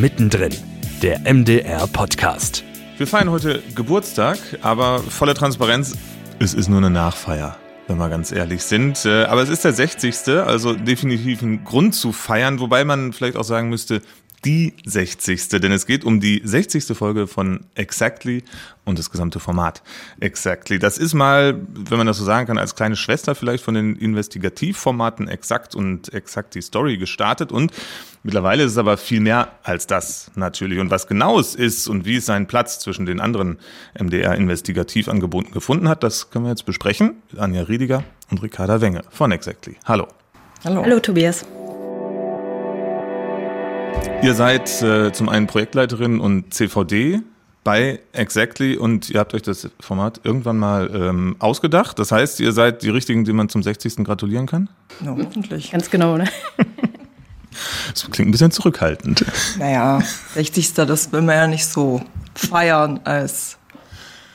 Mittendrin, der MDR-Podcast. Wir feiern heute Geburtstag, aber volle Transparenz, es ist nur eine Nachfeier, wenn wir ganz ehrlich sind. Äh, aber es ist der 60. Also definitiv ein Grund zu feiern, wobei man vielleicht auch sagen müsste, die 60. Denn es geht um die 60. Folge von Exactly und das gesamte Format Exactly. Das ist mal, wenn man das so sagen kann, als kleine Schwester vielleicht von den Investigativformaten Exakt und Exakt die Story gestartet und mittlerweile ist es aber viel mehr als das natürlich. Und was genau es ist und wie es seinen Platz zwischen den anderen MDR-Investigativangeboten gefunden hat, das können wir jetzt besprechen. Anja Riediger und Ricarda Wenge von Exactly. Hallo. Hallo. Hallo Tobias. Ihr seid äh, zum einen Projektleiterin und CVD bei Exactly und ihr habt euch das Format irgendwann mal ähm, ausgedacht. Das heißt, ihr seid die Richtigen, die man zum 60. gratulieren kann? Ja, hoffentlich. Ganz genau, ne? Das klingt ein bisschen zurückhaltend. Naja, 60. das will man ja nicht so feiern als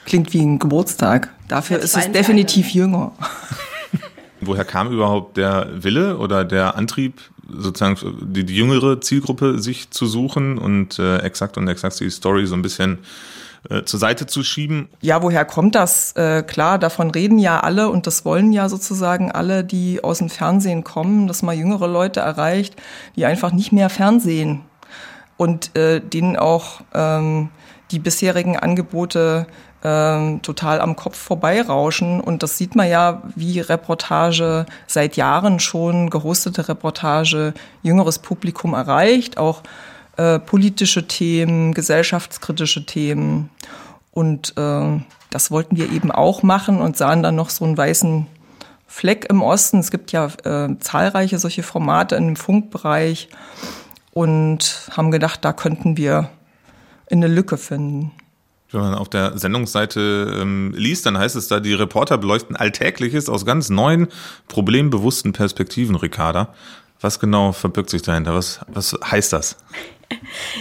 klingt wie ein Geburtstag. Dafür ist es definitiv jünger. Woher kam überhaupt der Wille oder der Antrieb, sozusagen die, die jüngere Zielgruppe sich zu suchen und äh, exakt und exakt die Story so ein bisschen äh, zur Seite zu schieben? Ja, woher kommt das? Äh, klar, davon reden ja alle und das wollen ja sozusagen alle, die aus dem Fernsehen kommen, dass man jüngere Leute erreicht, die einfach nicht mehr Fernsehen und äh, denen auch ähm, die bisherigen Angebote ähm, total am Kopf vorbeirauschen. Und das sieht man ja, wie Reportage seit Jahren schon, gehostete Reportage, jüngeres Publikum erreicht, auch äh, politische Themen, gesellschaftskritische Themen. Und äh, das wollten wir eben auch machen und sahen dann noch so einen weißen Fleck im Osten. Es gibt ja äh, zahlreiche solche Formate dem Funkbereich und haben gedacht, da könnten wir eine Lücke finden. Wenn man auf der Sendungsseite ähm, liest, dann heißt es da, die Reporter beleuchten Alltägliches aus ganz neuen, problembewussten Perspektiven, Ricarda. Was genau verbirgt sich dahinter? Was, was heißt das?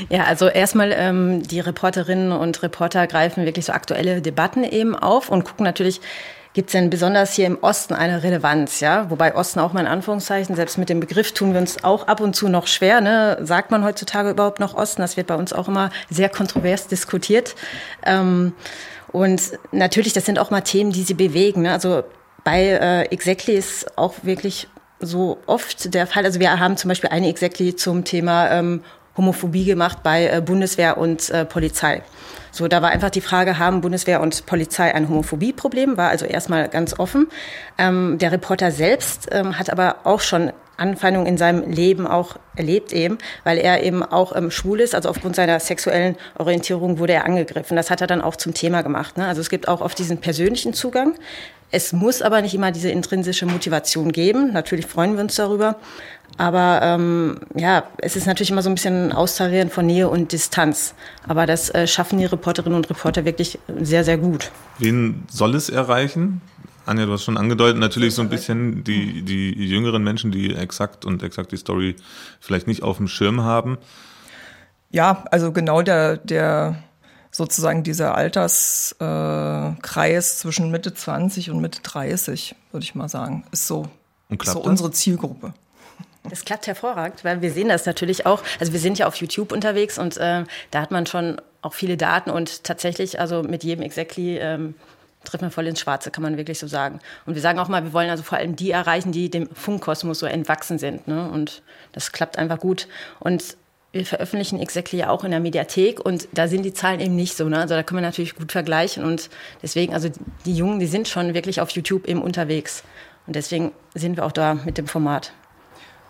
Ja, also erstmal ähm, die Reporterinnen und Reporter greifen wirklich so aktuelle Debatten eben auf und gucken natürlich, Gibt es denn besonders hier im Osten eine Relevanz, ja? Wobei Osten auch mal in Anführungszeichen, selbst mit dem Begriff tun wir uns auch ab und zu noch schwer, ne? Sagt man heutzutage überhaupt noch Osten? Das wird bei uns auch immer sehr kontrovers diskutiert. Ähm, und natürlich, das sind auch mal Themen, die sie bewegen. Ne? Also bei äh, Exactly ist auch wirklich so oft der Fall. Also wir haben zum Beispiel eine Exactly zum Thema ähm, Homophobie gemacht bei äh, Bundeswehr und äh, Polizei. So, da war einfach die Frage, haben Bundeswehr und Polizei ein Homophobieproblem? War also erstmal ganz offen. Ähm, der Reporter selbst ähm, hat aber auch schon Anfeindungen in seinem Leben auch erlebt eben, weil er eben auch ähm, schwul ist, also aufgrund seiner sexuellen Orientierung wurde er angegriffen. Das hat er dann auch zum Thema gemacht. Ne? Also es gibt auch oft diesen persönlichen Zugang. Es muss aber nicht immer diese intrinsische Motivation geben. Natürlich freuen wir uns darüber. Aber ähm, ja, es ist natürlich immer so ein bisschen Austarieren von Nähe und Distanz. Aber das äh, schaffen die Reporterinnen und Reporter wirklich sehr, sehr gut. Wen soll es erreichen? Anja, du hast schon angedeutet, natürlich so ein bisschen die, die jüngeren Menschen, die exakt und exakt die Story vielleicht nicht auf dem Schirm haben. Ja, also genau der, der sozusagen dieser Alterskreis äh, zwischen Mitte 20 und Mitte 30, würde ich mal sagen, ist so, ist so unsere Zielgruppe. Das klappt hervorragend, weil wir sehen das natürlich auch. Also wir sind ja auf YouTube unterwegs und äh, da hat man schon auch viele Daten und tatsächlich, also mit jedem Exactly ähm, trifft man voll ins Schwarze, kann man wirklich so sagen. Und wir sagen auch mal, wir wollen also vor allem die erreichen, die dem Funkkosmos so entwachsen sind. Ne? Und das klappt einfach gut. Und wir veröffentlichen Exactly ja auch in der Mediathek und da sind die Zahlen eben nicht so. Ne? Also da können wir natürlich gut vergleichen und deswegen, also die Jungen, die sind schon wirklich auf YouTube eben unterwegs. Und deswegen sind wir auch da mit dem Format.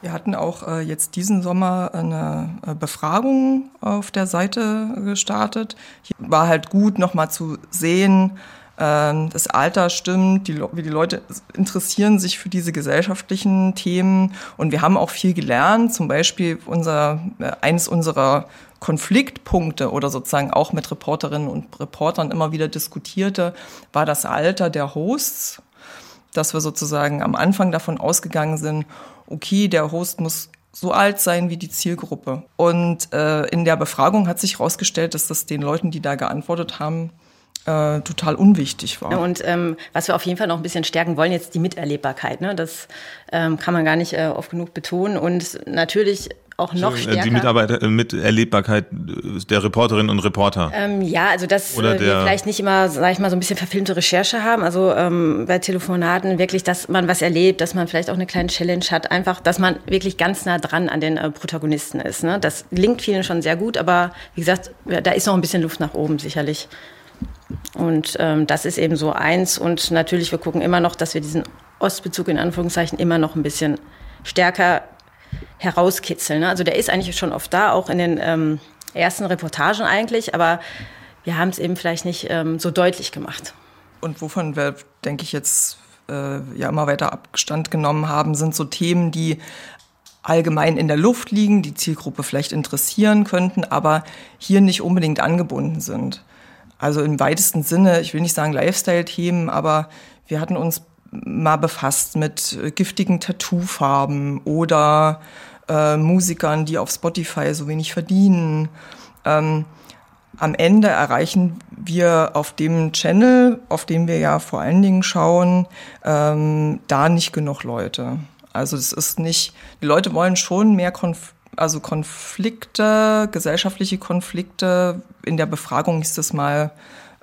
Wir hatten auch äh, jetzt diesen Sommer eine äh, Befragung auf der Seite gestartet. Hier war halt gut, nochmal zu sehen, äh, das Alter stimmt, die, wie die Leute interessieren sich für diese gesellschaftlichen Themen. Und wir haben auch viel gelernt. Zum Beispiel unser, äh, eines unserer Konfliktpunkte oder sozusagen auch mit Reporterinnen und Reportern immer wieder diskutierte, war das Alter der Hosts dass wir sozusagen am Anfang davon ausgegangen sind, okay, der Host muss so alt sein wie die Zielgruppe. Und äh, in der Befragung hat sich herausgestellt, dass das den Leuten, die da geantwortet haben, äh, total unwichtig war. Und ähm, was wir auf jeden Fall noch ein bisschen stärken wollen, jetzt die Miterlebbarkeit. Ne? Das ähm, kann man gar nicht äh, oft genug betonen. Und natürlich auch noch stärker. Die Mitarbeiter, äh, Miterlebbarkeit der Reporterinnen und Reporter. Ähm, ja, also dass Oder wir vielleicht nicht immer, sag ich mal, so ein bisschen verfilmte Recherche haben. Also ähm, bei Telefonaten wirklich, dass man was erlebt, dass man vielleicht auch eine kleine Challenge hat. Einfach, dass man wirklich ganz nah dran an den äh, Protagonisten ist. Ne? Das gelingt vielen schon sehr gut, aber wie gesagt, da ist noch ein bisschen Luft nach oben sicherlich. Und ähm, das ist eben so eins. Und natürlich, wir gucken immer noch, dass wir diesen Ostbezug in Anführungszeichen immer noch ein bisschen stärker herauskitzeln. Ne? Also der ist eigentlich schon oft da, auch in den ähm, ersten Reportagen eigentlich, aber wir haben es eben vielleicht nicht ähm, so deutlich gemacht. Und wovon wir, denke ich, jetzt äh, ja immer weiter Abstand genommen haben, sind so Themen, die allgemein in der Luft liegen, die Zielgruppe vielleicht interessieren könnten, aber hier nicht unbedingt angebunden sind. Also im weitesten Sinne, ich will nicht sagen Lifestyle-Themen, aber wir hatten uns mal befasst mit giftigen Tattoofarben oder äh, Musikern, die auf Spotify so wenig verdienen. Ähm, am Ende erreichen wir auf dem Channel, auf dem wir ja vor allen Dingen schauen, ähm, da nicht genug Leute. Also es ist nicht, die Leute wollen schon mehr Konf also Konflikte, gesellschaftliche Konflikte. In der Befragung ist es mal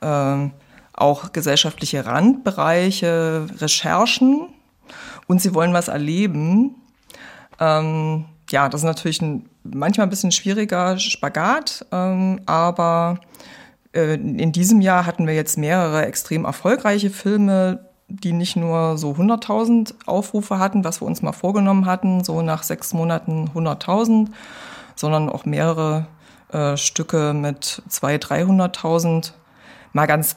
äh, auch gesellschaftliche Randbereiche, Recherchen und sie wollen was erleben. Ähm, ja, das ist natürlich ein, manchmal ein bisschen schwieriger Spagat, ähm, aber äh, in diesem Jahr hatten wir jetzt mehrere extrem erfolgreiche Filme, die nicht nur so 100.000 Aufrufe hatten, was wir uns mal vorgenommen hatten, so nach sechs Monaten 100.000, sondern auch mehrere äh, Stücke mit 200.000, 300.000. Mal ganz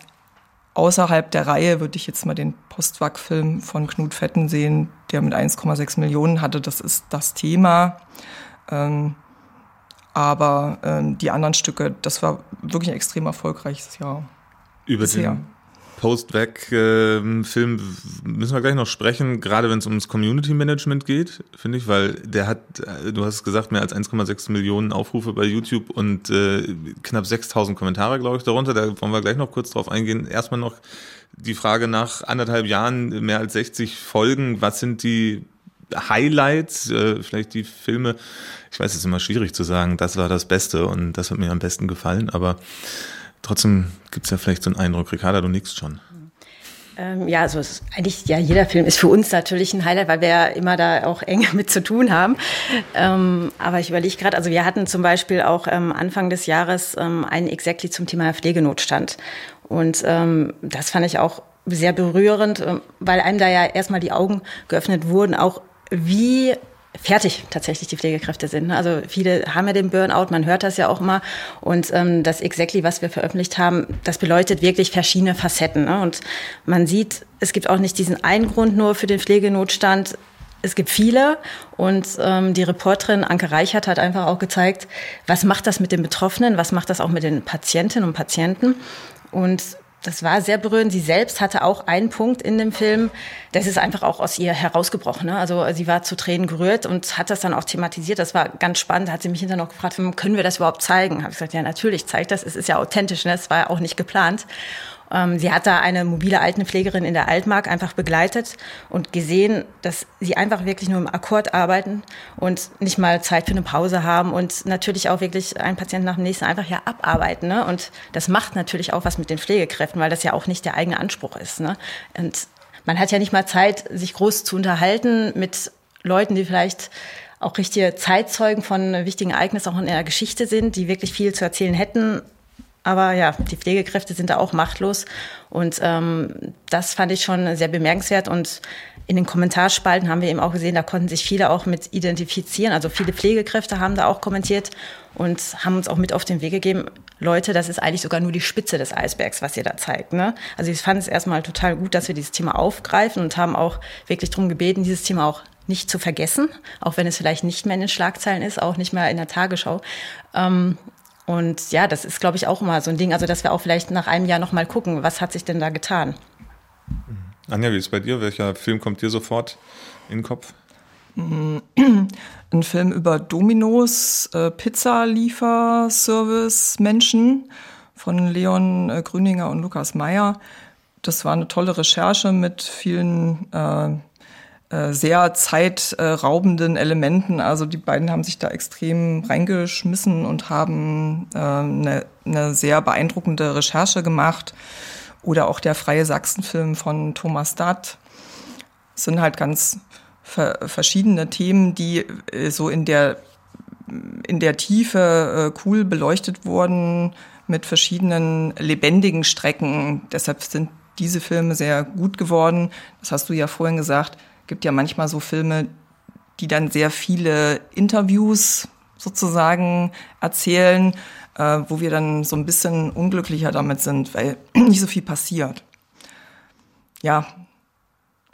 außerhalb der Reihe würde ich jetzt mal den Postwag-Film von Knut Fetten sehen, der mit 1,6 Millionen hatte. Das ist das Thema. Ähm, aber ähm, die anderen Stücke, das war wirklich ein extrem erfolgreiches Jahr. Über bisher. den Post-Weg-Film müssen wir gleich noch sprechen, gerade wenn es ums Community-Management geht, finde ich, weil der hat, äh, du hast gesagt, mehr als 1,6 Millionen Aufrufe bei YouTube und äh, knapp 6000 Kommentare, glaube ich, darunter. Da wollen wir gleich noch kurz drauf eingehen. Erstmal noch die Frage nach anderthalb Jahren, mehr als 60 Folgen. Was sind die Highlights, äh, vielleicht die Filme? Ich weiß, es ist immer schwierig zu sagen, das war das Beste und das hat mir am besten gefallen, aber Trotzdem gibt es ja vielleicht so einen Eindruck, Ricarda, du nickst schon. Ähm, ja, also es ist eigentlich, ja, jeder Film ist für uns natürlich ein Highlight, weil wir ja immer da auch eng mit zu tun haben. Ähm, aber ich überlege gerade, also wir hatten zum Beispiel auch ähm, Anfang des Jahres ähm, einen Exactly zum Thema Pflegenotstand. Und ähm, das fand ich auch sehr berührend, ähm, weil einem da ja erstmal die Augen geöffnet wurden, auch wie fertig tatsächlich die Pflegekräfte sind. Ne? Also viele haben ja den Burnout, man hört das ja auch immer. Und ähm, das Exactly, was wir veröffentlicht haben, das beleuchtet wirklich verschiedene Facetten. Ne? Und man sieht, es gibt auch nicht diesen einen Grund nur für den Pflegenotstand. Es gibt viele und ähm, die Reporterin Anke Reichert hat einfach auch gezeigt, was macht das mit den Betroffenen, was macht das auch mit den Patientinnen und Patienten. Und das war sehr berührend. Sie selbst hatte auch einen Punkt in dem Film, das ist einfach auch aus ihr herausgebrochen. Ne? Also sie war zu Tränen gerührt und hat das dann auch thematisiert. Das war ganz spannend. Da hat sie mich hinterher noch gefragt, können wir das überhaupt zeigen? Habe ich gesagt, ja, natürlich zeigt das. Es ist ja authentisch. Ne? Das war ja auch nicht geplant. Ähm, sie hat da eine mobile Altenpflegerin in der Altmark einfach begleitet und gesehen, dass sie einfach wirklich nur im Akkord arbeiten und nicht mal Zeit für eine Pause haben und natürlich auch wirklich einen Patienten nach dem nächsten einfach ja abarbeiten. Ne? Und das macht natürlich auch was mit den Pflegekräften, weil das ja auch nicht der eigene Anspruch ist. Ne? Und man hat ja nicht mal Zeit, sich groß zu unterhalten mit Leuten, die vielleicht auch richtige Zeitzeugen von wichtigen Ereignissen auch in der Geschichte sind, die wirklich viel zu erzählen hätten, aber ja, die Pflegekräfte sind da auch machtlos. Und ähm, das fand ich schon sehr bemerkenswert. Und in den Kommentarspalten haben wir eben auch gesehen, da konnten sich viele auch mit identifizieren. Also viele Pflegekräfte haben da auch kommentiert und haben uns auch mit auf den Weg gegeben, Leute, das ist eigentlich sogar nur die Spitze des Eisbergs, was ihr da zeigt. Ne? Also ich fand es erstmal total gut, dass wir dieses Thema aufgreifen und haben auch wirklich darum gebeten, dieses Thema auch nicht zu vergessen, auch wenn es vielleicht nicht mehr in den Schlagzeilen ist, auch nicht mehr in der Tagesschau. Ähm, und ja, das ist, glaube ich, auch immer so ein Ding, also dass wir auch vielleicht nach einem Jahr nochmal gucken, was hat sich denn da getan. Anja, wie ist es bei dir? Welcher Film kommt dir sofort in den Kopf? Ein Film über Dominos, äh, Pizza-Lieferservice-Menschen von Leon äh, Grüninger und Lukas Meyer. Das war eine tolle Recherche mit vielen äh, sehr zeitraubenden Elementen. Also die beiden haben sich da extrem reingeschmissen und haben äh, eine, eine sehr beeindruckende Recherche gemacht. Oder auch der Freie Sachsen-Film von Thomas Datt. Das sind halt ganz verschiedene Themen, die äh, so in der, in der Tiefe cool beleuchtet wurden mit verschiedenen lebendigen Strecken. Deshalb sind diese Filme sehr gut geworden. Das hast du ja vorhin gesagt gibt ja manchmal so Filme, die dann sehr viele Interviews sozusagen erzählen, äh, wo wir dann so ein bisschen unglücklicher damit sind, weil nicht so viel passiert. Ja,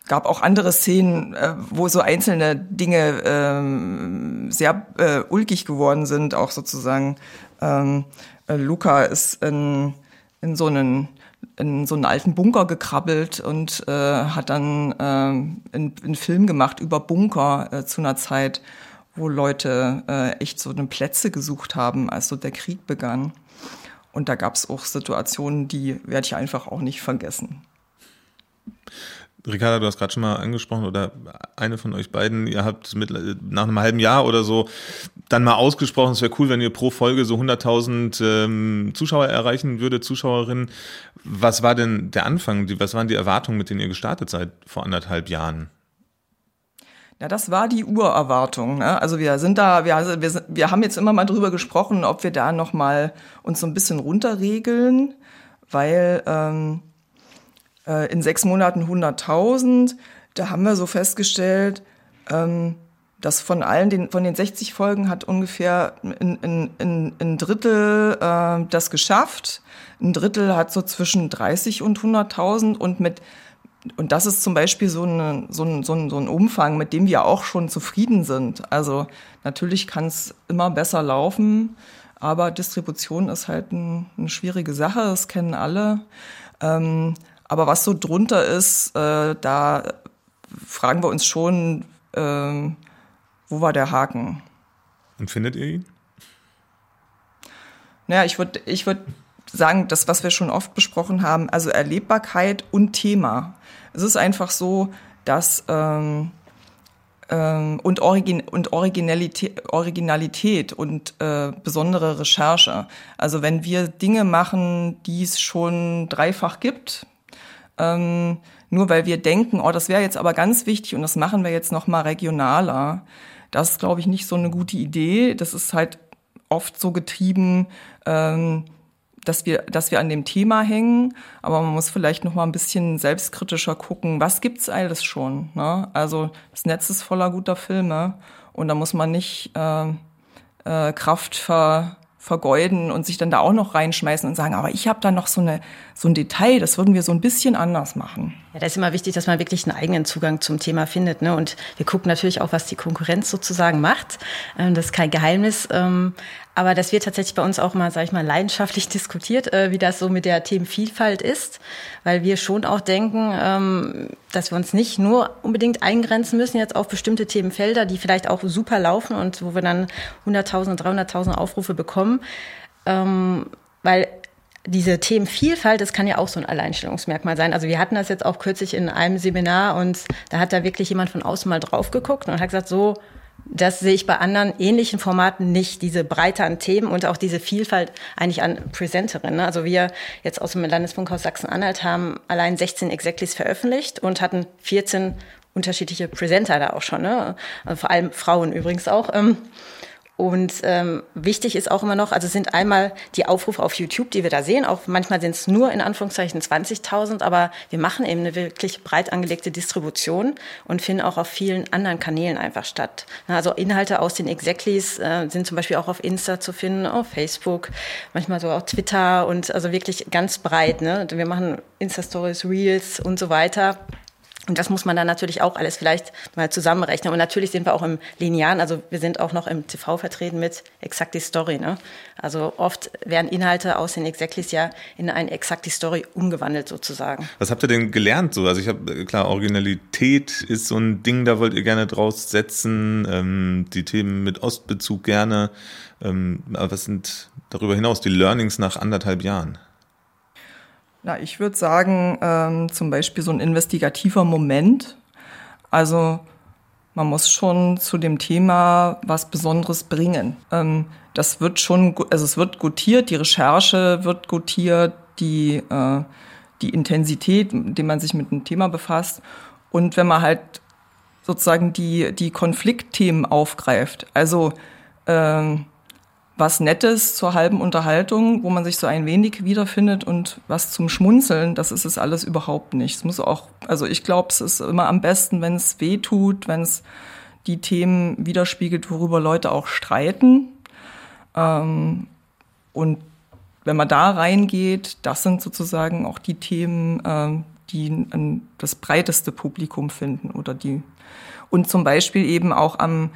gab auch andere Szenen, äh, wo so einzelne Dinge ähm, sehr äh, ulkig geworden sind, auch sozusagen. Ähm, äh, Luca ist in, in so einen in so einen alten Bunker gekrabbelt und äh, hat dann äh, einen, einen Film gemacht über Bunker äh, zu einer Zeit, wo Leute äh, echt so eine Plätze gesucht haben, als so der Krieg begann. Und da gab es auch Situationen, die werde ich einfach auch nicht vergessen. Ricarda, du hast gerade schon mal angesprochen, oder eine von euch beiden, ihr habt mit, nach einem halben Jahr oder so dann mal ausgesprochen, es wäre cool, wenn ihr pro Folge so 100.000 ähm, Zuschauer erreichen würde, Zuschauerinnen. Was war denn der Anfang? Was waren die Erwartungen, mit denen ihr gestartet seid vor anderthalb Jahren? Ja, das war die Urerwartung. Ne? Also wir sind da, wir, also wir, wir haben jetzt immer mal drüber gesprochen, ob wir da noch mal uns so ein bisschen runterregeln, weil ähm, äh, in sechs Monaten 100.000. Da haben wir so festgestellt, ähm, dass von allen den, von den 60 Folgen hat ungefähr ein, ein, ein, ein Drittel äh, das geschafft. Ein Drittel hat so zwischen 30 und 100.000 und mit und das ist zum Beispiel so, eine, so, ein, so, ein, so ein Umfang, mit dem wir auch schon zufrieden sind. Also natürlich kann es immer besser laufen, aber Distribution ist halt ein, eine schwierige Sache, das kennen alle. Ähm, aber was so drunter ist, äh, da fragen wir uns schon, äh, wo war der Haken? Und findet ihr ihn? Naja, ich würde ich würd sagen, das, was wir schon oft besprochen haben, also Erlebbarkeit und Thema. Es ist einfach so, dass ähm, ähm, und, Origin und Originalität, Originalität und äh, besondere Recherche. Also wenn wir Dinge machen, die es schon dreifach gibt, ähm, nur weil wir denken, oh, das wäre jetzt aber ganz wichtig und das machen wir jetzt noch mal regionaler. Das ist, glaube ich, nicht so eine gute Idee. Das ist halt oft so getrieben, ähm, dass wir, dass wir an dem Thema hängen, aber man muss vielleicht noch mal ein bisschen selbstkritischer gucken, was gibt's alles schon. Ne? Also das Netz ist voller guter Filme und da muss man nicht äh, äh, Kraft ver, vergeuden und sich dann da auch noch reinschmeißen und sagen, aber ich habe da noch so, eine, so ein Detail, das würden wir so ein bisschen anders machen. Ja, da ist immer wichtig, dass man wirklich einen eigenen Zugang zum Thema findet. Ne? Und wir gucken natürlich auch, was die Konkurrenz sozusagen macht. Ähm, das ist kein Geheimnis. Aber das wird tatsächlich bei uns auch mal, sage ich mal, leidenschaftlich diskutiert, äh, wie das so mit der Themenvielfalt ist, weil wir schon auch denken, ähm, dass wir uns nicht nur unbedingt eingrenzen müssen jetzt auf bestimmte Themenfelder, die vielleicht auch super laufen und wo wir dann 100.000, 300.000 Aufrufe bekommen, ähm, weil diese Themenvielfalt, das kann ja auch so ein Alleinstellungsmerkmal sein. Also wir hatten das jetzt auch kürzlich in einem Seminar und da hat da wirklich jemand von außen mal drauf geguckt und hat gesagt, so das sehe ich bei anderen ähnlichen Formaten nicht, diese Breite an Themen und auch diese Vielfalt eigentlich an Präsenterinnen. Also wir jetzt aus dem Landesfunkhaus Sachsen-Anhalt haben allein 16 Exactlies veröffentlicht und hatten 14 unterschiedliche Presenter da auch schon, ne? Also vor allem Frauen übrigens auch. Und ähm, wichtig ist auch immer noch, also sind einmal die Aufrufe auf YouTube, die wir da sehen. Auch manchmal sind es nur in Anführungszeichen 20.000, aber wir machen eben eine wirklich breit angelegte Distribution und finden auch auf vielen anderen Kanälen einfach statt. Also Inhalte aus den Exactlies äh, sind zum Beispiel auch auf Insta zu finden, auf Facebook, manchmal so auf Twitter und also wirklich ganz breit. Ne? Wir machen Insta-Stories, Reels und so weiter. Und das muss man dann natürlich auch alles vielleicht mal zusammenrechnen. Und natürlich sind wir auch im Linearen, also wir sind auch noch im TV vertreten mit Exactly Story. Ne? Also oft werden Inhalte aus den Exactys ja in eine Exactly Story umgewandelt sozusagen. Was habt ihr denn gelernt so? Also ich habe, klar, Originalität ist so ein Ding, da wollt ihr gerne draus setzen. Ähm, die Themen mit Ostbezug gerne. Ähm, aber was sind darüber hinaus die Learnings nach anderthalb Jahren? Na, ich würde sagen, ähm, zum Beispiel so ein investigativer Moment. Also man muss schon zu dem Thema was Besonderes bringen. Ähm, das wird schon, also es wird gutiert, die Recherche wird gutiert, die, äh, die Intensität, mit dem man sich mit einem Thema befasst. Und wenn man halt sozusagen die, die Konfliktthemen aufgreift, also ähm, was Nettes zur halben Unterhaltung, wo man sich so ein wenig wiederfindet und was zum Schmunzeln, das ist es alles überhaupt nicht. Es muss auch, also ich glaube, es ist immer am besten, wenn es weh tut, wenn es die Themen widerspiegelt, worüber Leute auch streiten. Ähm, und wenn man da reingeht, das sind sozusagen auch die Themen, ähm, die das breiteste Publikum finden oder die und zum Beispiel eben auch am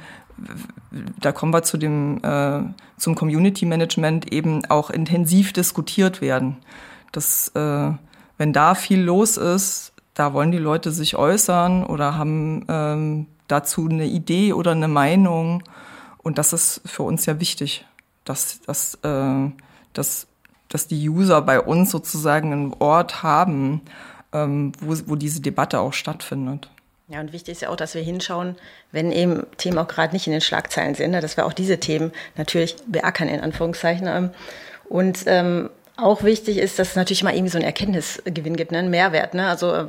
da kommen wir zu dem, äh, zum Community Management eben auch intensiv diskutiert werden. Das, äh, wenn da viel los ist, da wollen die Leute sich äußern oder haben ähm, dazu eine Idee oder eine Meinung. Und das ist für uns ja wichtig, dass, dass, äh, dass, dass die User bei uns sozusagen einen Ort haben, ähm, wo, wo diese Debatte auch stattfindet. Ja, und wichtig ist ja auch, dass wir hinschauen, wenn eben Themen auch gerade nicht in den Schlagzeilen sind, ne, dass wir auch diese Themen natürlich beackern, in Anführungszeichen. Ähm. Und ähm, auch wichtig ist, dass es natürlich mal irgendwie so einen Erkenntnisgewinn gibt, ne, einen Mehrwert. Ne? Also äh,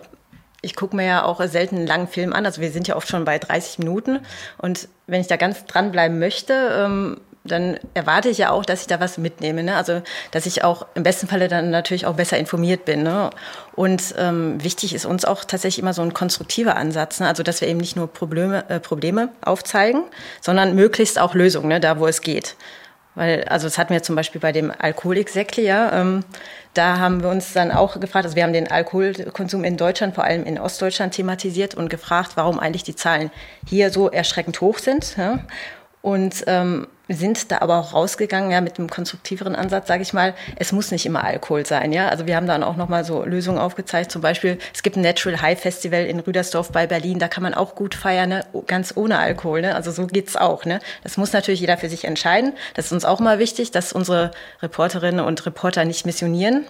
ich gucke mir ja auch selten einen langen Film an. Also wir sind ja oft schon bei 30 Minuten. Und wenn ich da ganz dranbleiben möchte, ähm, dann erwarte ich ja auch, dass ich da was mitnehme. Ne? Also, dass ich auch im besten Falle dann natürlich auch besser informiert bin. Ne? Und ähm, wichtig ist uns auch tatsächlich immer so ein konstruktiver Ansatz. Ne? Also, dass wir eben nicht nur Probleme, äh, Probleme aufzeigen, sondern möglichst auch Lösungen, ne? da wo es geht. Weil, also das hatten wir zum Beispiel bei dem Alkoholiksäckle, ja, ähm, da haben wir uns dann auch gefragt, also wir haben den Alkoholkonsum in Deutschland, vor allem in Ostdeutschland thematisiert und gefragt, warum eigentlich die Zahlen hier so erschreckend hoch sind. Ja? Und ähm, sind da aber auch rausgegangen, ja, mit einem konstruktiveren Ansatz, sage ich mal, es muss nicht immer Alkohol sein, ja. Also wir haben dann auch nochmal so Lösungen aufgezeigt. Zum Beispiel, es gibt ein Natural High Festival in Rüdersdorf bei Berlin, da kann man auch gut feiern, ne? ganz ohne Alkohol, ne? Also so geht's auch, ne? Das muss natürlich jeder für sich entscheiden. Das ist uns auch mal wichtig, dass unsere Reporterinnen und Reporter nicht missionieren.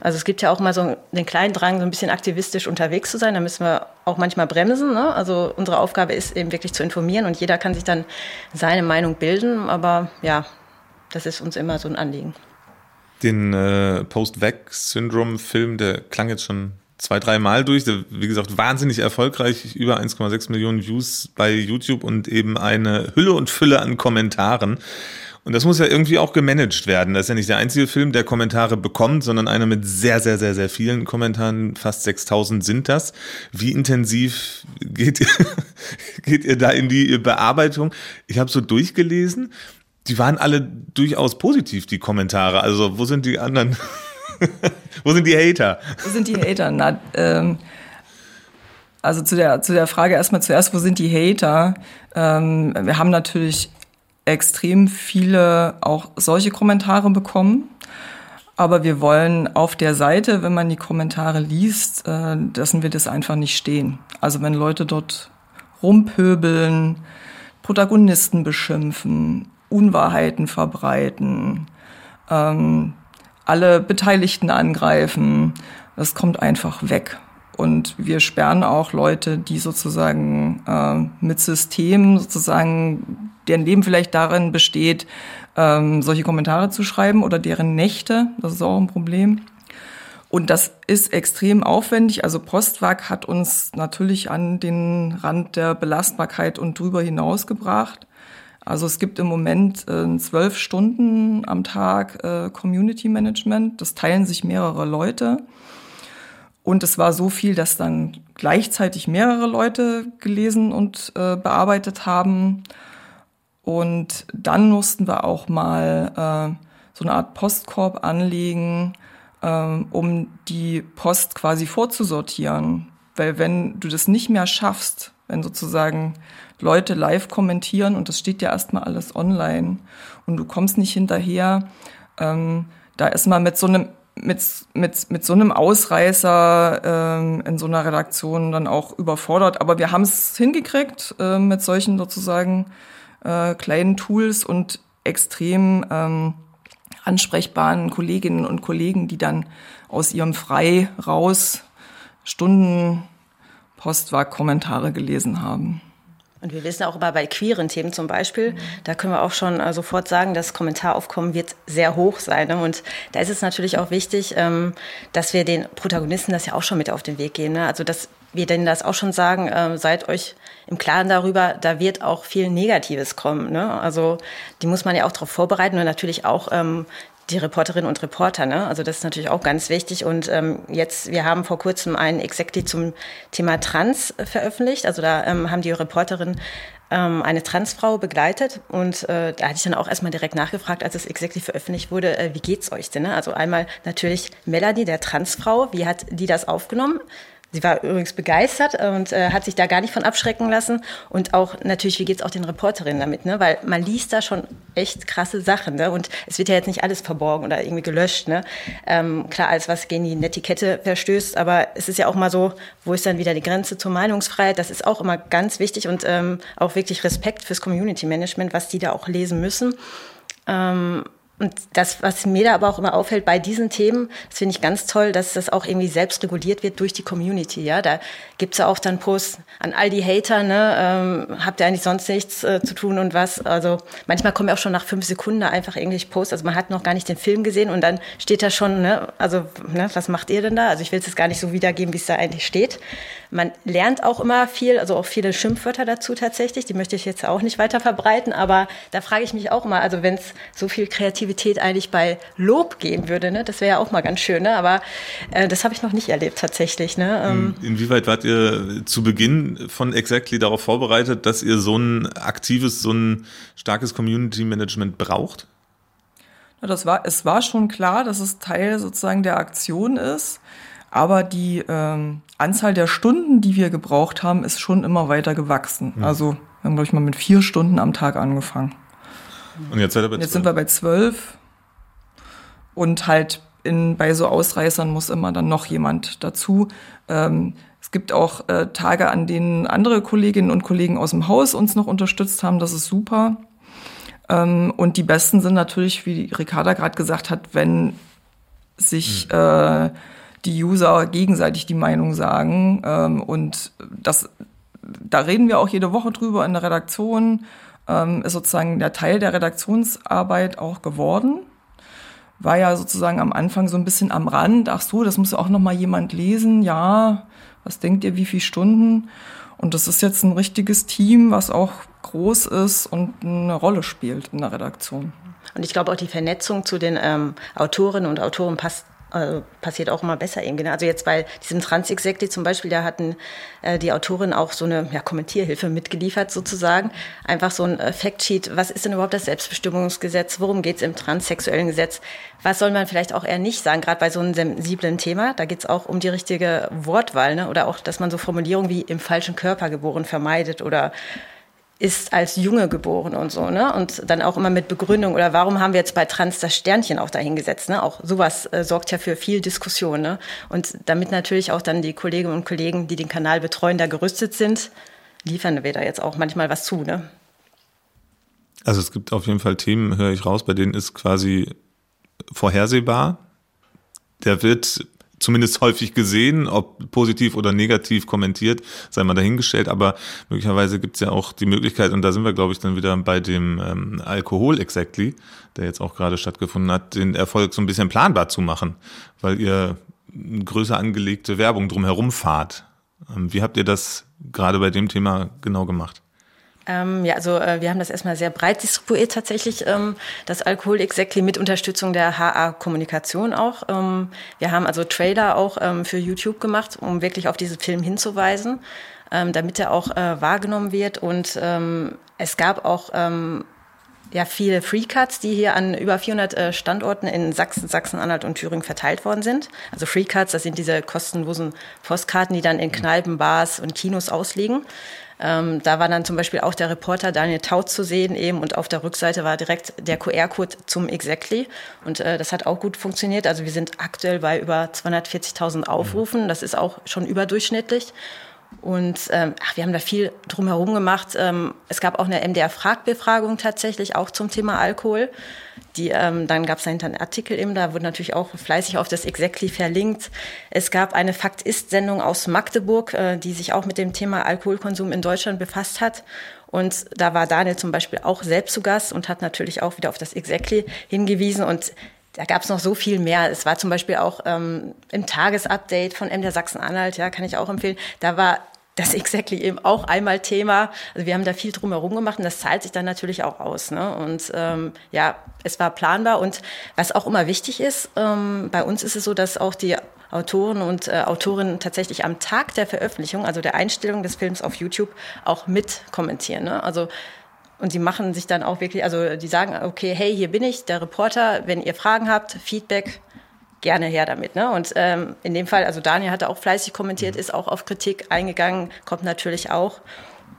Also es gibt ja auch mal so den kleinen Drang, so ein bisschen aktivistisch unterwegs zu sein. Da müssen wir auch manchmal bremsen. Ne? Also unsere Aufgabe ist eben wirklich zu informieren und jeder kann sich dann seine Meinung bilden. Aber ja, das ist uns immer so ein Anliegen. Den äh, Post-Vac-Syndrom-Film, der klang jetzt schon zwei, drei Mal durch. Der, wie gesagt, wahnsinnig erfolgreich. Über 1,6 Millionen Views bei YouTube und eben eine Hülle und Fülle an Kommentaren. Und das muss ja irgendwie auch gemanagt werden. Das ist ja nicht der einzige Film, der Kommentare bekommt, sondern einer mit sehr, sehr, sehr, sehr vielen Kommentaren. Fast 6000 sind das. Wie intensiv geht ihr, geht ihr da in die Bearbeitung? Ich habe so durchgelesen. Die waren alle durchaus positiv, die Kommentare. Also wo sind die anderen? wo sind die Hater? Wo sind die Hater? Na, ähm, also zu der, zu der Frage erstmal zuerst, wo sind die Hater? Ähm, wir haben natürlich extrem viele auch solche Kommentare bekommen. Aber wir wollen auf der Seite, wenn man die Kommentare liest, äh, lassen wir das einfach nicht stehen. Also wenn Leute dort rumpöbeln, Protagonisten beschimpfen, Unwahrheiten verbreiten, ähm, alle Beteiligten angreifen, das kommt einfach weg. Und wir sperren auch Leute, die sozusagen äh, mit Systemen sozusagen, deren Leben vielleicht darin besteht, ähm, solche Kommentare zu schreiben oder deren Nächte. Das ist auch ein Problem. Und das ist extrem aufwendig. Also Postwag hat uns natürlich an den Rand der Belastbarkeit und drüber hinaus gebracht. Also es gibt im Moment äh, zwölf Stunden am Tag äh, Community Management. Das teilen sich mehrere Leute. Und es war so viel, dass dann gleichzeitig mehrere Leute gelesen und äh, bearbeitet haben. Und dann mussten wir auch mal äh, so eine Art Postkorb anlegen, äh, um die Post quasi vorzusortieren. Weil wenn du das nicht mehr schaffst, wenn sozusagen Leute live kommentieren und das steht ja erstmal alles online und du kommst nicht hinterher, ähm, da ist man mit so einem mit, mit, mit so einem Ausreißer ähm, in so einer Redaktion dann auch überfordert. Aber wir haben es hingekriegt äh, mit solchen sozusagen äh, kleinen Tools und extrem ähm, ansprechbaren Kolleginnen und Kollegen, die dann aus ihrem Frei raus Stunden Postwag-Kommentare gelesen haben. Und wir wissen auch immer bei queeren Themen zum Beispiel, da können wir auch schon äh, sofort sagen, das Kommentaraufkommen wird sehr hoch sein. Ne? Und da ist es natürlich auch wichtig, ähm, dass wir den Protagonisten das ja auch schon mit auf den Weg geben. Ne? Also dass wir denen das auch schon sagen, äh, seid euch im Klaren darüber, da wird auch viel Negatives kommen. Ne? Also die muss man ja auch darauf vorbereiten und natürlich auch ähm, die Reporterinnen und Reporter. Ne? Also das ist natürlich auch ganz wichtig. Und ähm, jetzt, wir haben vor kurzem ein Exactly zum Thema Trans veröffentlicht. Also da ähm, haben die Reporterinnen ähm, eine Transfrau begleitet und äh, da hatte ich dann auch erstmal direkt nachgefragt, als es Exactly veröffentlicht wurde, äh, wie geht's euch denn? Ne? Also einmal natürlich Melanie, der Transfrau, wie hat die das aufgenommen? Sie war übrigens begeistert und äh, hat sich da gar nicht von abschrecken lassen. Und auch natürlich, wie geht's auch den Reporterinnen damit, ne? Weil man liest da schon echt krasse Sachen, ne? Und es wird ja jetzt nicht alles verborgen oder irgendwie gelöscht, ne? Ähm, klar, alles, was gegen die Netiquette verstößt, aber es ist ja auch mal so, wo ist dann wieder die Grenze zur Meinungsfreiheit? Das ist auch immer ganz wichtig und ähm, auch wirklich Respekt fürs Community Management, was die da auch lesen müssen. Ähm, und das, was mir da aber auch immer auffällt bei diesen Themen, das finde ich ganz toll, dass das auch irgendwie selbst reguliert wird durch die Community. Ja, da gibt's ja auch dann Posts an all die Hater, ne, ähm, habt ihr eigentlich sonst nichts äh, zu tun und was. Also manchmal kommen ja auch schon nach fünf Sekunden einfach irgendwelche Posts. Also man hat noch gar nicht den Film gesehen und dann steht da schon, ne, also ne, was macht ihr denn da? Also ich will es jetzt gar nicht so wiedergeben, wie es da eigentlich steht. Man lernt auch immer viel, also auch viele Schimpfwörter dazu tatsächlich. Die möchte ich jetzt auch nicht weiter verbreiten, aber da frage ich mich auch immer, also wenn es so viel Kreativität eigentlich bei Lob geben würde, ne, das wäre ja auch mal ganz schön, ne? aber äh, das habe ich noch nicht erlebt tatsächlich. Ne? Ähm, Inwieweit wart ihr zu Beginn von Exactly darauf vorbereitet, dass ihr so ein aktives, so ein starkes Community Management braucht? Ja, das war, es war schon klar, dass es Teil sozusagen der Aktion ist. Aber die ähm, Anzahl der Stunden, die wir gebraucht haben, ist schon immer weiter gewachsen. Mhm. Also wir haben, glaube ich, mal mit vier Stunden am Tag angefangen. Und jetzt, seid ihr bei jetzt sind wir bei zwölf. Und halt in, bei so Ausreißern muss immer dann noch jemand dazu. Ähm, es gibt auch äh, Tage, an denen andere Kolleginnen und Kollegen aus dem Haus uns noch unterstützt haben. Das ist super. Ähm, und die besten sind natürlich, wie Ricarda gerade gesagt hat, wenn sich mhm. äh, die User gegenseitig die Meinung sagen. Ähm, und das, da reden wir auch jede Woche drüber in der Redaktion. Ähm, ist sozusagen der Teil der Redaktionsarbeit auch geworden. War ja sozusagen am Anfang so ein bisschen am Rand. Ach so, das muss auch noch mal jemand lesen. Ja, was denkt ihr, wie viele Stunden? Und das ist jetzt ein richtiges Team, was auch groß ist und eine Rolle spielt in der Redaktion. Und ich glaube auch die Vernetzung zu den ähm, Autorinnen und Autoren passt also passiert auch immer besser irgendwie. Ne? Also jetzt bei diesem Transexekti zum Beispiel, da hatten äh, die Autorin auch so eine ja, Kommentierhilfe mitgeliefert sozusagen. Einfach so ein äh, Factsheet. Was ist denn überhaupt das Selbstbestimmungsgesetz? Worum geht es im transsexuellen Gesetz? Was soll man vielleicht auch eher nicht sagen, gerade bei so einem sensiblen Thema? Da geht es auch um die richtige Wortwahl ne? oder auch, dass man so Formulierungen wie im falschen Körper geboren vermeidet oder ist als Junge geboren und so, ne? Und dann auch immer mit Begründung oder warum haben wir jetzt bei Trans das Sternchen auch dahingesetzt, ne? Auch sowas äh, sorgt ja für viel Diskussion, ne? Und damit natürlich auch dann die Kolleginnen und Kollegen, die den Kanal betreuen, da gerüstet sind, liefern wir da jetzt auch manchmal was zu, ne? Also es gibt auf jeden Fall Themen, höre ich raus, bei denen ist quasi vorhersehbar. Der wird zumindest häufig gesehen, ob positiv oder negativ kommentiert, sei mal dahingestellt, aber möglicherweise gibt es ja auch die Möglichkeit, und da sind wir, glaube ich, dann wieder bei dem ähm, Alkohol Exactly, der jetzt auch gerade stattgefunden hat, den Erfolg so ein bisschen planbar zu machen, weil ihr größer angelegte Werbung drumherum fahrt. Ähm, wie habt ihr das gerade bei dem Thema genau gemacht? Ähm, ja, also äh, wir haben das erstmal sehr breit distribuiert tatsächlich, ähm, das Alkohol Exactly mit Unterstützung der HA Kommunikation auch. Ähm, wir haben also Trailer auch ähm, für YouTube gemacht, um wirklich auf diesen Film hinzuweisen, ähm, damit er auch äh, wahrgenommen wird. Und ähm, es gab auch ja viele Free Cuts, die hier an über 400 äh, Standorten in Sachsen, Sachsen-Anhalt und Thüringen verteilt worden sind. Also Free Cuts, das sind diese kostenlosen Postkarten, die dann in Kneipen, Bars und Kinos ausliegen. Ähm, da war dann zum Beispiel auch der Reporter Daniel Taut zu sehen eben und auf der Rückseite war direkt der QR-Code zum Exactly und äh, das hat auch gut funktioniert. Also wir sind aktuell bei über 240.000 Aufrufen, das ist auch schon überdurchschnittlich und ähm, ach, wir haben da viel drumherum gemacht. Ähm, es gab auch eine MDR-Fragbefragung tatsächlich, auch zum Thema Alkohol. Die, ähm, dann gab es dahinter einen Artikel eben, da wurde natürlich auch fleißig auf das Exactly verlinkt. Es gab eine Fakt-Ist-Sendung aus Magdeburg, äh, die sich auch mit dem Thema Alkoholkonsum in Deutschland befasst hat. Und da war Daniel zum Beispiel auch selbst zu Gast und hat natürlich auch wieder auf das Exactly hingewiesen. Und da gab es noch so viel mehr. Es war zum Beispiel auch ähm, im Tagesupdate von MDR Sachsen-Anhalt, ja, kann ich auch empfehlen. Da war das Exactly eben auch einmal Thema. Also wir haben da viel drumherum gemacht und das zahlt sich dann natürlich auch aus. Ne? Und ähm, ja, es war planbar und was auch immer wichtig ist, ähm, bei uns ist es so, dass auch die Autoren und äh, Autorinnen tatsächlich am Tag der Veröffentlichung, also der Einstellung des Films auf YouTube, auch mit kommentieren. Ne? Also und die machen sich dann auch wirklich, also die sagen, okay, hey, hier bin ich, der Reporter, wenn ihr Fragen habt, Feedback, gerne her damit. Ne? Und ähm, in dem Fall, also Daniel hatte auch fleißig kommentiert, mhm. ist auch auf Kritik eingegangen, kommt natürlich auch.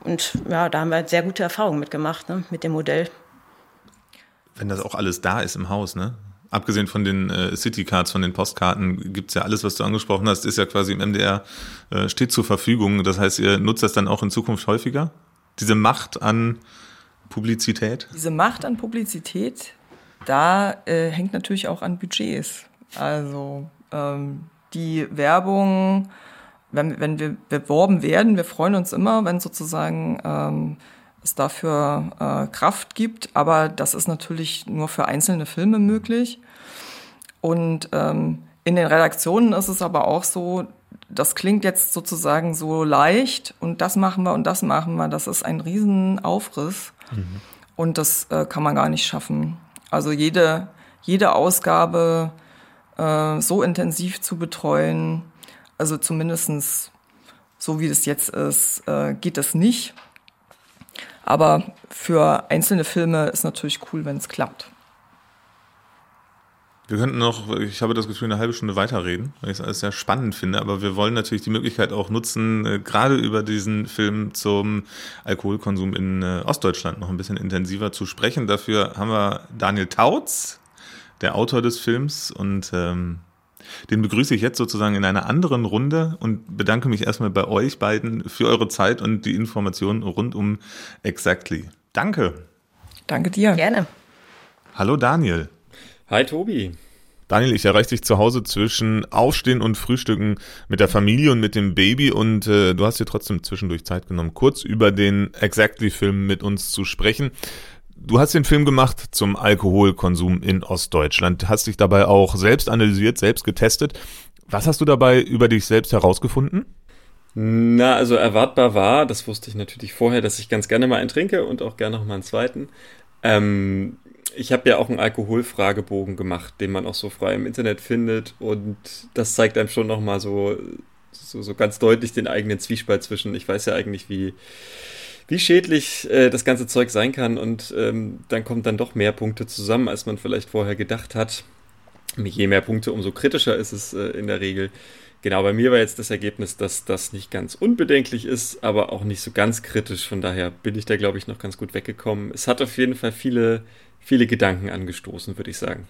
Und ja, da haben wir sehr gute Erfahrungen mitgemacht, ne, mit dem Modell. Wenn das auch alles da ist im Haus, ne? Abgesehen von den äh, Citycards, von den Postkarten, gibt's ja alles, was du angesprochen hast, ist ja quasi im MDR, äh, steht zur Verfügung. Das heißt, ihr nutzt das dann auch in Zukunft häufiger? Diese Macht an Publizität? Diese Macht an Publizität, da äh, hängt natürlich auch an Budgets. Also ähm, die Werbung, wenn, wenn wir beworben werden, wir freuen uns immer, wenn sozusagen ähm, es dafür äh, Kraft gibt, aber das ist natürlich nur für einzelne Filme möglich. Und ähm, in den Redaktionen ist es aber auch so, das klingt jetzt sozusagen so leicht und das machen wir und das machen wir. Das ist ein Riesenaufriss mhm. und das äh, kann man gar nicht schaffen. Also jede, jede Ausgabe äh, so intensiv zu betreuen, also zumindestens so wie es jetzt ist, äh, geht das nicht. Aber für einzelne Filme ist natürlich cool, wenn es klappt. Wir könnten noch, ich habe das Gefühl, eine halbe Stunde weiterreden, weil ich es alles sehr spannend finde, aber wir wollen natürlich die Möglichkeit auch nutzen, äh, gerade über diesen Film zum Alkoholkonsum in äh, Ostdeutschland noch ein bisschen intensiver zu sprechen. Dafür haben wir Daniel Tautz, der Autor des Films, und ähm, den begrüße ich jetzt sozusagen in einer anderen Runde und bedanke mich erstmal bei euch beiden für eure Zeit und die Informationen rund um Exactly. Danke. Danke dir. Gerne. Hallo Daniel. Hi Tobi. Daniel, ich erreiche dich zu Hause zwischen Aufstehen und Frühstücken mit der Familie und mit dem Baby und äh, du hast dir trotzdem zwischendurch Zeit genommen, kurz über den Exactly-Film mit uns zu sprechen. Du hast den Film gemacht zum Alkoholkonsum in Ostdeutschland, hast dich dabei auch selbst analysiert, selbst getestet. Was hast du dabei über dich selbst herausgefunden? Na, also erwartbar war, das wusste ich natürlich vorher, dass ich ganz gerne mal einen trinke und auch gerne noch mal einen zweiten. Ähm, ich habe ja auch einen Alkoholfragebogen gemacht, den man auch so frei im Internet findet und das zeigt einem schon nochmal so, so, so ganz deutlich den eigenen Zwiespalt zwischen, ich weiß ja eigentlich, wie, wie schädlich äh, das ganze Zeug sein kann und ähm, dann kommen dann doch mehr Punkte zusammen, als man vielleicht vorher gedacht hat. Je mehr Punkte, umso kritischer ist es äh, in der Regel. Genau, bei mir war jetzt das Ergebnis, dass das nicht ganz unbedenklich ist, aber auch nicht so ganz kritisch. Von daher bin ich da, glaube ich, noch ganz gut weggekommen. Es hat auf jeden Fall viele viele Gedanken angestoßen, würde ich sagen.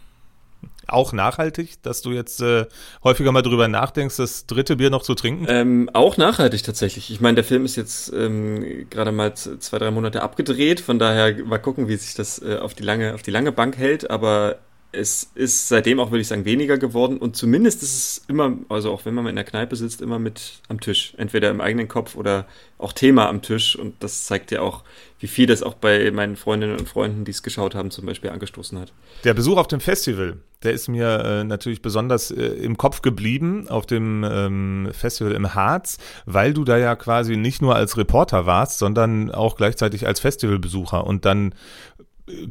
Auch nachhaltig, dass du jetzt äh, häufiger mal drüber nachdenkst, das dritte Bier noch zu trinken? Ähm, auch nachhaltig tatsächlich. Ich meine, der Film ist jetzt ähm, gerade mal zwei, drei Monate abgedreht, von daher mal gucken, wie sich das äh, auf die lange, auf die lange Bank hält, aber es ist seitdem auch, würde ich sagen, weniger geworden und zumindest ist es immer, also auch wenn man in der Kneipe sitzt, immer mit am Tisch. Entweder im eigenen Kopf oder auch Thema am Tisch und das zeigt ja auch, wie viel das auch bei meinen Freundinnen und Freunden, die es geschaut haben, zum Beispiel angestoßen hat. Der Besuch auf dem Festival, der ist mir äh, natürlich besonders äh, im Kopf geblieben, auf dem ähm, Festival im Harz, weil du da ja quasi nicht nur als Reporter warst, sondern auch gleichzeitig als Festivalbesucher und dann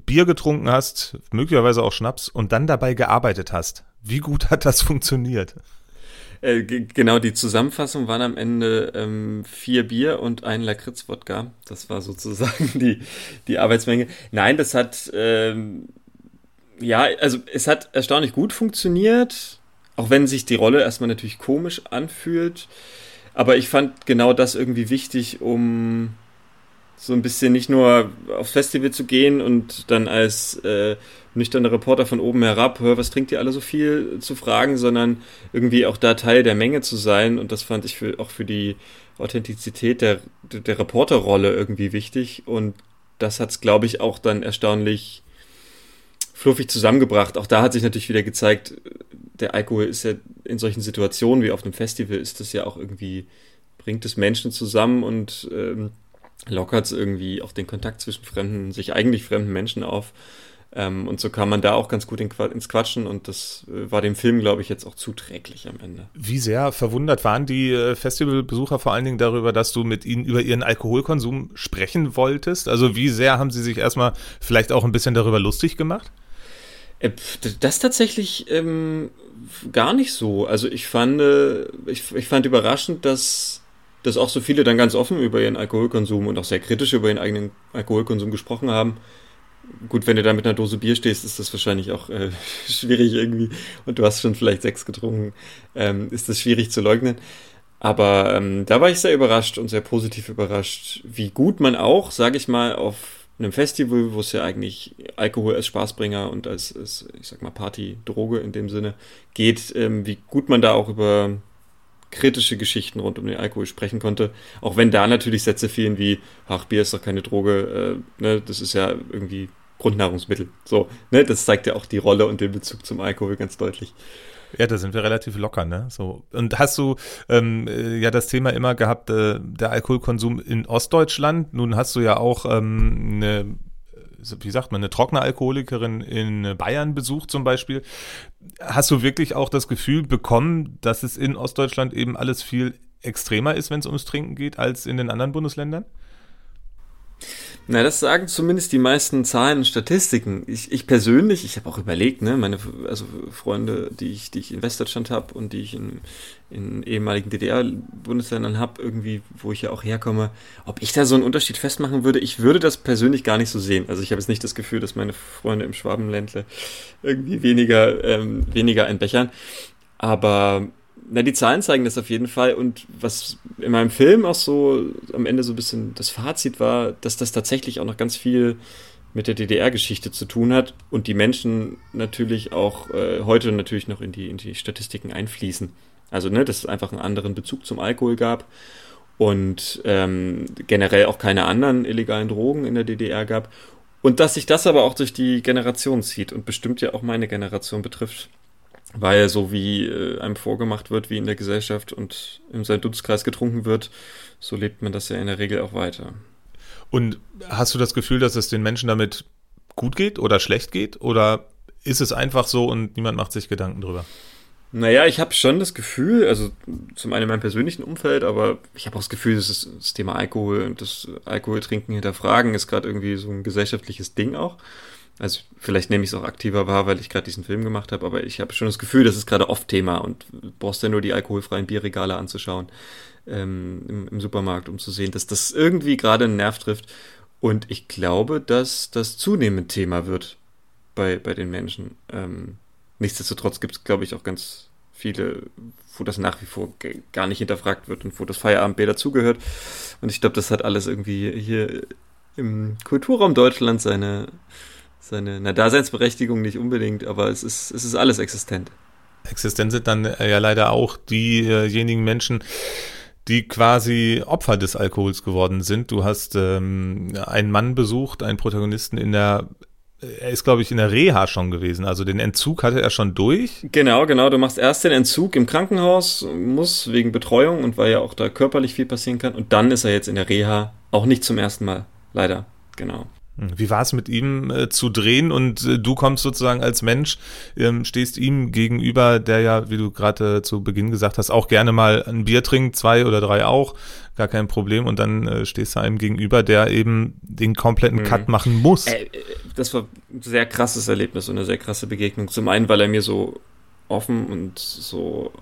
Bier getrunken hast, möglicherweise auch Schnaps und dann dabei gearbeitet hast. Wie gut hat das funktioniert? Äh, genau, die Zusammenfassung waren am Ende ähm, vier Bier und ein Lakritz-Wodka. Das war sozusagen die, die Arbeitsmenge. Nein, das hat, ähm, ja, also es hat erstaunlich gut funktioniert, auch wenn sich die Rolle erstmal natürlich komisch anfühlt. Aber ich fand genau das irgendwie wichtig, um so ein bisschen nicht nur aufs Festival zu gehen und dann als äh, nüchterner Reporter von oben herab, hör, was trinkt ihr alle so viel, zu fragen, sondern irgendwie auch da Teil der Menge zu sein. Und das fand ich für, auch für die Authentizität der, der Reporterrolle irgendwie wichtig. Und das hat es, glaube ich, auch dann erstaunlich fluffig zusammengebracht. Auch da hat sich natürlich wieder gezeigt, der Alkohol ist ja in solchen Situationen wie auf einem Festival ist das ja auch irgendwie, bringt es Menschen zusammen und ähm, lockert es irgendwie auch den Kontakt zwischen fremden, sich eigentlich fremden Menschen auf. Ähm, und so kam man da auch ganz gut in, ins Quatschen und das äh, war dem Film, glaube ich, jetzt auch zuträglich am Ende. Wie sehr verwundert waren die äh, Festivalbesucher vor allen Dingen darüber, dass du mit ihnen über ihren Alkoholkonsum sprechen wolltest? Also wie sehr haben sie sich erstmal vielleicht auch ein bisschen darüber lustig gemacht? Äh, das tatsächlich ähm, gar nicht so. Also ich fand, ich, ich fand überraschend, dass dass auch so viele dann ganz offen über ihren Alkoholkonsum und auch sehr kritisch über ihren eigenen Alkoholkonsum gesprochen haben. Gut, wenn du da mit einer Dose Bier stehst, ist das wahrscheinlich auch äh, schwierig irgendwie. Und du hast schon vielleicht sechs getrunken, ähm, ist das schwierig zu leugnen. Aber ähm, da war ich sehr überrascht und sehr positiv überrascht, wie gut man auch, sage ich mal, auf einem Festival, wo es ja eigentlich Alkohol als Spaßbringer und als, als ich sag mal, Party-Droge in dem Sinne geht, ähm, wie gut man da auch über kritische Geschichten rund um den Alkohol sprechen konnte. Auch wenn da natürlich Sätze fielen wie, ach, Bier ist doch keine Droge, äh, ne, das ist ja irgendwie Grundnahrungsmittel. So, ne, das zeigt ja auch die Rolle und den Bezug zum Alkohol ganz deutlich. Ja, da sind wir relativ locker, ne? So. Und hast du ähm, äh, ja das Thema immer gehabt, äh, der Alkoholkonsum in Ostdeutschland. Nun hast du ja auch ähm, eine wie sagt man, eine trockene Alkoholikerin in Bayern besucht zum Beispiel. Hast du wirklich auch das Gefühl bekommen, dass es in Ostdeutschland eben alles viel extremer ist, wenn es ums Trinken geht, als in den anderen Bundesländern? Na, das sagen zumindest die meisten Zahlen und Statistiken. Ich, ich persönlich, ich habe auch überlegt, ne, meine also Freunde, die ich, die ich in Westdeutschland habe und die ich in, in ehemaligen DDR-Bundesländern habe, irgendwie, wo ich ja auch herkomme, ob ich da so einen Unterschied festmachen würde. Ich würde das persönlich gar nicht so sehen. Also ich habe jetzt nicht das Gefühl, dass meine Freunde im Schwabenländle irgendwie weniger, ähm, weniger entbechern. Aber na, die Zahlen zeigen das auf jeden Fall. Und was in meinem Film auch so am Ende so ein bisschen das Fazit war, dass das tatsächlich auch noch ganz viel mit der DDR-Geschichte zu tun hat und die Menschen natürlich auch äh, heute natürlich noch in die, in die Statistiken einfließen. Also, ne, dass es einfach einen anderen Bezug zum Alkohol gab und ähm, generell auch keine anderen illegalen Drogen in der DDR gab. Und dass sich das aber auch durch die Generation zieht und bestimmt ja auch meine Generation betrifft weil so wie äh, einem vorgemacht wird, wie in der Gesellschaft und in seinem Dunstkreis getrunken wird, so lebt man das ja in der Regel auch weiter. Und hast du das Gefühl, dass es den Menschen damit gut geht oder schlecht geht? Oder ist es einfach so und niemand macht sich Gedanken drüber? Naja, ich habe schon das Gefühl, also zum einen in meinem persönlichen Umfeld, aber ich habe auch das Gefühl, dass das Thema Alkohol und das Alkoholtrinken hinterfragen ist gerade irgendwie so ein gesellschaftliches Ding auch. Also vielleicht nehme ich es auch aktiver wahr, weil ich gerade diesen Film gemacht habe, aber ich habe schon das Gefühl, das ist gerade oft Thema und brauchst ja nur die alkoholfreien Bierregale anzuschauen ähm, im, im, Supermarkt, um zu sehen, dass das irgendwie gerade einen Nerv trifft. Und ich glaube, dass das zunehmend Thema wird bei, bei den Menschen. Ähm, nichtsdestotrotz gibt es, glaube ich, auch ganz viele, wo das nach wie vor gar nicht hinterfragt wird und wo das Feierabendbier dazugehört. Und ich glaube, das hat alles irgendwie hier im Kulturraum Deutschland seine seine na, Daseinsberechtigung nicht unbedingt, aber es ist, es ist alles existent. Existent sind dann äh, ja leider auch diejenigen Menschen, die quasi Opfer des Alkohols geworden sind. Du hast ähm, einen Mann besucht, einen Protagonisten in der er ist, glaube ich, in der Reha schon gewesen. Also den Entzug hatte er schon durch. Genau, genau. Du machst erst den Entzug im Krankenhaus, muss wegen Betreuung und weil ja auch da körperlich viel passieren kann. Und dann ist er jetzt in der Reha. Auch nicht zum ersten Mal. Leider. Genau. Wie war es mit ihm äh, zu drehen und äh, du kommst sozusagen als Mensch, ähm, stehst ihm gegenüber, der ja, wie du gerade äh, zu Beginn gesagt hast, auch gerne mal ein Bier trinkt, zwei oder drei auch, gar kein Problem und dann äh, stehst du einem gegenüber, der eben den kompletten mhm. Cut machen muss. Äh, äh, das war ein sehr krasses Erlebnis und eine sehr krasse Begegnung. Zum einen, weil er mir so offen und so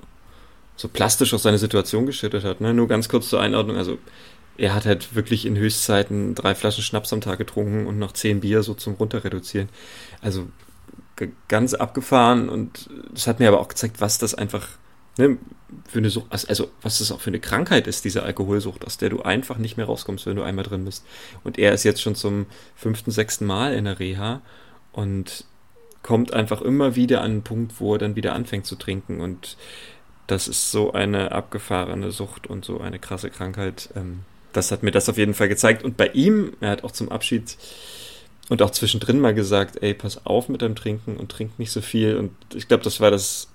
so plastisch aus seiner Situation geschüttet hat. Ne? Nur ganz kurz zur Einordnung, also er hat halt wirklich in Höchstzeiten drei Flaschen Schnaps am Tag getrunken und noch zehn Bier so zum Runterreduzieren. Also ganz abgefahren und das hat mir aber auch gezeigt, was das einfach ne, für eine Sucht, also was das auch für eine Krankheit ist, diese Alkoholsucht, aus der du einfach nicht mehr rauskommst, wenn du einmal drin bist. Und er ist jetzt schon zum fünften, sechsten Mal in der Reha und kommt einfach immer wieder an einen Punkt, wo er dann wieder anfängt zu trinken und das ist so eine abgefahrene Sucht und so eine krasse Krankheit. Ähm, das hat mir das auf jeden Fall gezeigt. Und bei ihm, er hat auch zum Abschied und auch zwischendrin mal gesagt, ey, pass auf mit deinem Trinken und trink nicht so viel. Und ich glaube, das war das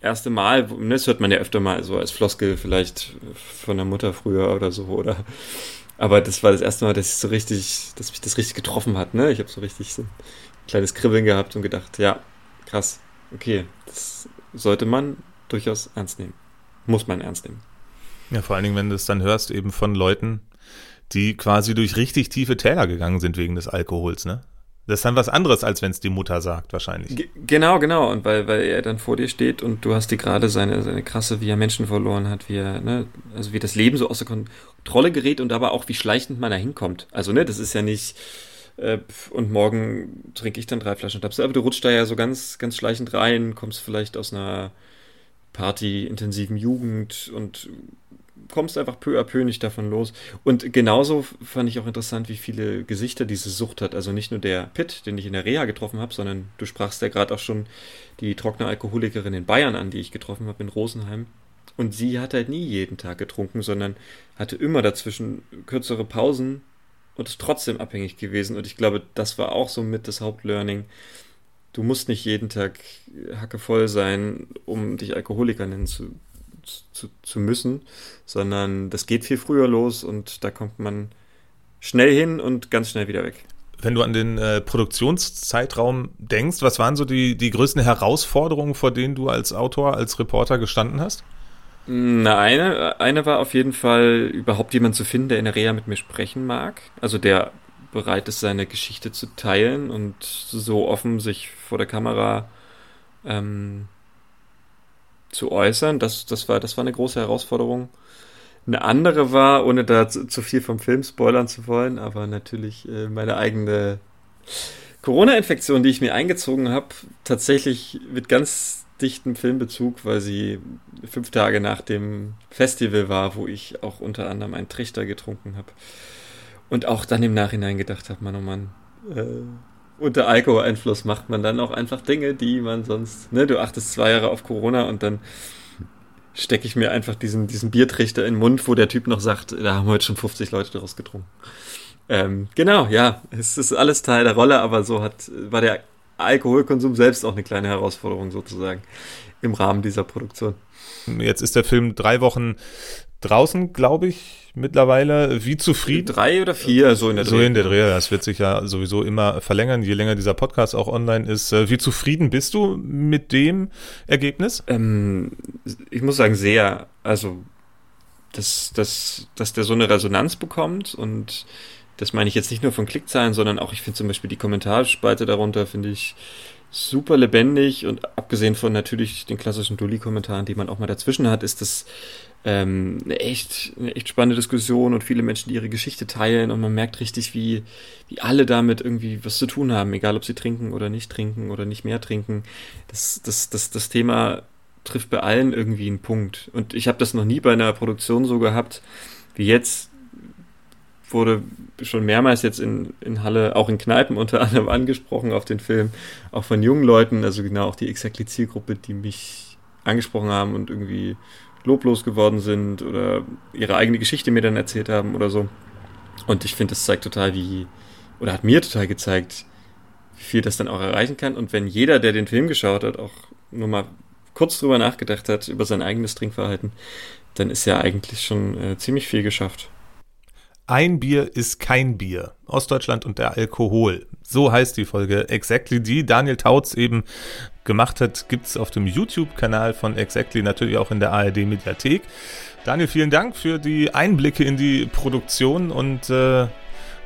erste Mal, das hört man ja öfter mal so als Floskel vielleicht von der Mutter früher oder so, oder aber das war das erste Mal, dass ich so richtig, dass mich das richtig getroffen hat, ne? Ich habe so richtig so ein kleines Kribbeln gehabt und gedacht, ja, krass, okay, das sollte man durchaus ernst nehmen. Muss man ernst nehmen. Ja, vor allen Dingen, wenn du es dann hörst, eben von Leuten, die quasi durch richtig tiefe Täler gegangen sind wegen des Alkohols, ne? Das ist dann was anderes, als wenn es die Mutter sagt, wahrscheinlich. G genau, genau. Und weil, weil er dann vor dir steht und du hast dir gerade seine, seine krasse, wie er Menschen verloren hat, wie er, ne, also wie das Leben so aus der Kontrolle gerät und aber auch wie schleichend man da hinkommt. Also, ne, das ist ja nicht, äh, und morgen trinke ich dann drei Flaschen Schnaps. Aber du rutschst da ja so ganz, ganz schleichend rein, kommst vielleicht aus einer Party-intensiven Jugend und kommst einfach peu à peu nicht davon los. Und genauso fand ich auch interessant, wie viele Gesichter diese Sucht hat. Also nicht nur der Pitt, den ich in der Reha getroffen habe, sondern du sprachst ja gerade auch schon die trockene Alkoholikerin in Bayern an, die ich getroffen habe in Rosenheim. Und sie hat halt nie jeden Tag getrunken, sondern hatte immer dazwischen kürzere Pausen und ist trotzdem abhängig gewesen. Und ich glaube, das war auch so mit das Hauptlearning. Du musst nicht jeden Tag hackevoll sein, um dich Alkoholiker nennen zu zu, zu müssen, sondern das geht viel früher los und da kommt man schnell hin und ganz schnell wieder weg. Wenn du an den äh, Produktionszeitraum denkst, was waren so die, die größten Herausforderungen, vor denen du als Autor, als Reporter gestanden hast? Na, eine, eine war auf jeden Fall, überhaupt jemanden zu finden, der in der Reha mit mir sprechen mag. Also der bereit ist, seine Geschichte zu teilen und so offen sich vor der Kamera ähm, zu äußern. Das, das, war, das war eine große Herausforderung. Eine andere war, ohne da zu, zu viel vom Film spoilern zu wollen, aber natürlich äh, meine eigene Corona-Infektion, die ich mir eingezogen habe, tatsächlich mit ganz dichtem Filmbezug, weil sie fünf Tage nach dem Festival war, wo ich auch unter anderem einen Trichter getrunken habe. Und auch dann im Nachhinein gedacht habe, Mann, oh Mann, äh, unter Alkoholeinfluss macht man dann auch einfach Dinge, die man sonst, ne, du achtest zwei Jahre auf Corona und dann stecke ich mir einfach diesen, diesen Biertrichter in den Mund, wo der Typ noch sagt, da haben heute schon 50 Leute daraus getrunken. Ähm, genau, ja, es ist alles Teil der Rolle, aber so hat, war der Alkoholkonsum selbst auch eine kleine Herausforderung sozusagen im Rahmen dieser Produktion. Jetzt ist der Film drei Wochen draußen, glaube ich, mittlerweile. Wie zufrieden? Drei oder vier, so in der Dreh. So in der Dreh. Das wird sich ja sowieso immer verlängern, je länger dieser Podcast auch online ist. Äh, wie zufrieden bist du mit dem Ergebnis? Ähm, ich muss sagen, sehr. Also, dass, dass, dass der so eine Resonanz bekommt und das meine ich jetzt nicht nur von Klickzahlen, sondern auch, ich finde zum Beispiel die Kommentarspalte darunter, finde ich super lebendig und abgesehen von natürlich den klassischen Dulli-Kommentaren, die man auch mal dazwischen hat, ist das ähm, eine, echt, eine echt spannende Diskussion und viele Menschen, die ihre Geschichte teilen und man merkt richtig, wie, wie alle damit irgendwie was zu tun haben, egal ob sie trinken oder nicht trinken oder nicht mehr trinken. Das, das, das, das Thema trifft bei allen irgendwie einen Punkt. Und ich habe das noch nie bei einer Produktion so gehabt wie jetzt. Wurde schon mehrmals jetzt in, in Halle, auch in Kneipen unter anderem angesprochen auf den Film, auch von jungen Leuten, also genau auch die Exactly Zielgruppe, die mich angesprochen haben und irgendwie loblos geworden sind oder ihre eigene Geschichte mir dann erzählt haben oder so. Und ich finde, das zeigt total, wie, oder hat mir total gezeigt, wie viel das dann auch erreichen kann. Und wenn jeder, der den Film geschaut hat, auch nur mal kurz drüber nachgedacht hat, über sein eigenes Trinkverhalten, dann ist ja eigentlich schon äh, ziemlich viel geschafft. Ein Bier ist kein Bier. Ostdeutschland und der Alkohol. So heißt die Folge Exactly, die Daniel Tautz eben gemacht hat, gibt's auf dem YouTube-Kanal von Exactly, natürlich auch in der ARD-Mediathek. Daniel, vielen Dank für die Einblicke in die Produktion und äh,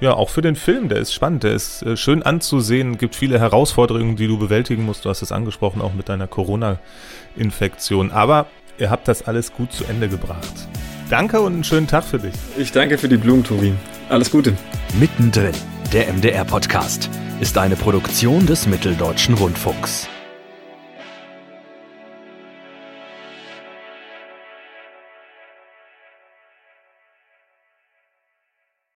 ja, auch für den Film. Der ist spannend, der ist äh, schön anzusehen, gibt viele Herausforderungen, die du bewältigen musst. Du hast es angesprochen, auch mit deiner Corona-Infektion. Aber ihr habt das alles gut zu Ende gebracht. Danke und einen schönen Tag für dich. Ich danke für die Blumen, Tobi. Alles Gute. Mittendrin, der MDR-Podcast, ist eine Produktion des Mitteldeutschen Rundfunks.